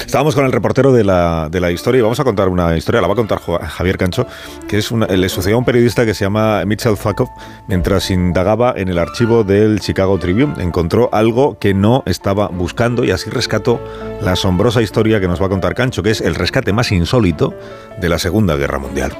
Estábamos con el reportero de la, de la historia y vamos a contar una historia, la va a contar Javier Cancho, que es una, le sucedió a un periodista que se llama Mitchell Fakov mientras indagaba en el archivo del Chicago Tribune. Encontró algo que no estaba buscando y así rescató la asombrosa historia que nos va a contar Cancho, que es el rescate más insólito de la Segunda Guerra Mundial.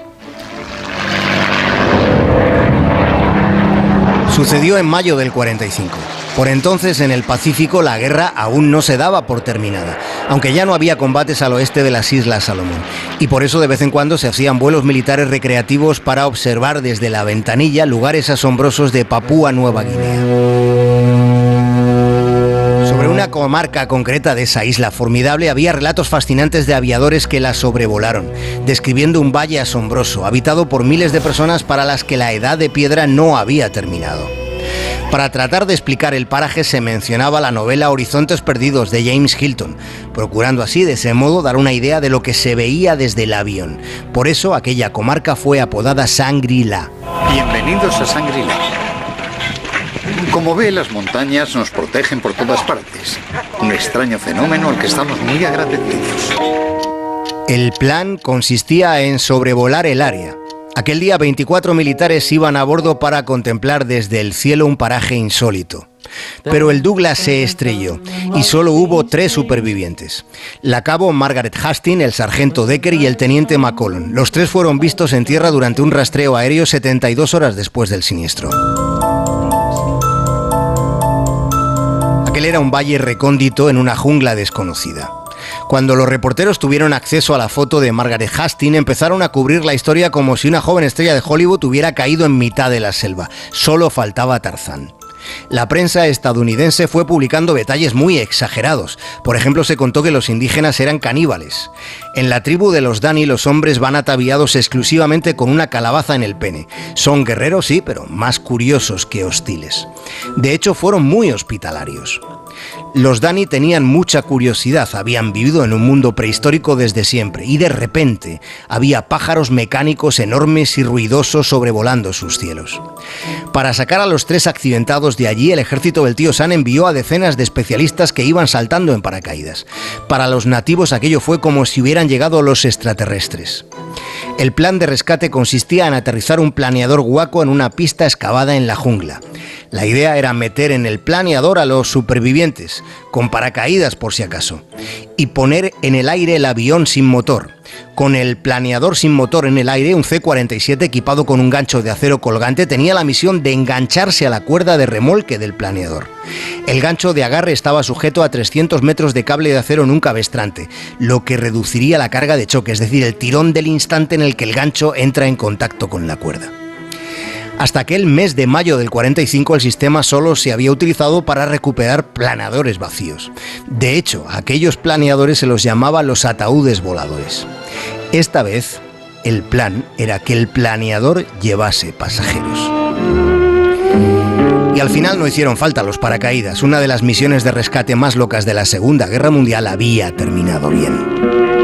Sucedió en mayo del 45. Por entonces en el Pacífico la guerra aún no se daba por terminada, aunque ya no había combates al oeste de las Islas Salomón. Y por eso de vez en cuando se hacían vuelos militares recreativos para observar desde la ventanilla lugares asombrosos de Papúa Nueva Guinea. Sobre una comarca concreta de esa isla formidable había relatos fascinantes de aviadores que la sobrevolaron, describiendo un valle asombroso, habitado por miles de personas para las que la edad de piedra no había terminado. Para tratar de explicar el paraje se mencionaba la novela Horizontes Perdidos de James Hilton, procurando así de ese modo dar una idea de lo que se veía desde el avión. Por eso aquella comarca fue apodada Sangrila. Bienvenidos a Sangrila. Como ve, las montañas nos protegen por todas partes. Un extraño fenómeno al que estamos muy agradecidos. El plan consistía en sobrevolar el área Aquel día 24 militares iban a bordo para contemplar desde el cielo un paraje insólito. Pero el Douglas se estrelló y solo hubo tres supervivientes. La cabo Margaret Hastings, el sargento Decker y el teniente McCollum. Los tres fueron vistos en tierra durante un rastreo aéreo 72 horas después del siniestro. Aquel era un valle recóndito en una jungla desconocida. Cuando los reporteros tuvieron acceso a la foto de Margaret Hastings, empezaron a cubrir la historia como si una joven estrella de Hollywood hubiera caído en mitad de la selva. Solo faltaba Tarzán. La prensa estadounidense fue publicando detalles muy exagerados. Por ejemplo, se contó que los indígenas eran caníbales. En la tribu de los Dani los hombres van ataviados exclusivamente con una calabaza en el pene. Son guerreros, sí, pero más curiosos que hostiles. De hecho, fueron muy hospitalarios. Los Dani tenían mucha curiosidad, habían vivido en un mundo prehistórico desde siempre y de repente había pájaros mecánicos enormes y ruidosos sobrevolando sus cielos. Para sacar a los tres accidentados de allí, el ejército del tío San envió a decenas de especialistas que iban saltando en paracaídas. Para los nativos aquello fue como si hubieran llegado los extraterrestres. El plan de rescate consistía en aterrizar un planeador guaco en una pista excavada en la jungla. La idea era meter en el planeador a los supervivientes, con paracaídas por si acaso, y poner en el aire el avión sin motor. Con el planeador sin motor en el aire, un C-47 equipado con un gancho de acero colgante tenía la misión de engancharse a la cuerda de remolque del planeador. El gancho de agarre estaba sujeto a 300 metros de cable de acero en un cabestrante, lo que reduciría la carga de choque, es decir, el tirón del instante en el que el gancho entra en contacto con la cuerda. Hasta aquel mes de mayo del 45 el sistema solo se había utilizado para recuperar planeadores vacíos. De hecho, aquellos planeadores se los llamaba los ataúdes voladores. Esta vez, el plan era que el planeador llevase pasajeros. Y al final no hicieron falta los paracaídas. Una de las misiones de rescate más locas de la Segunda Guerra Mundial había terminado bien.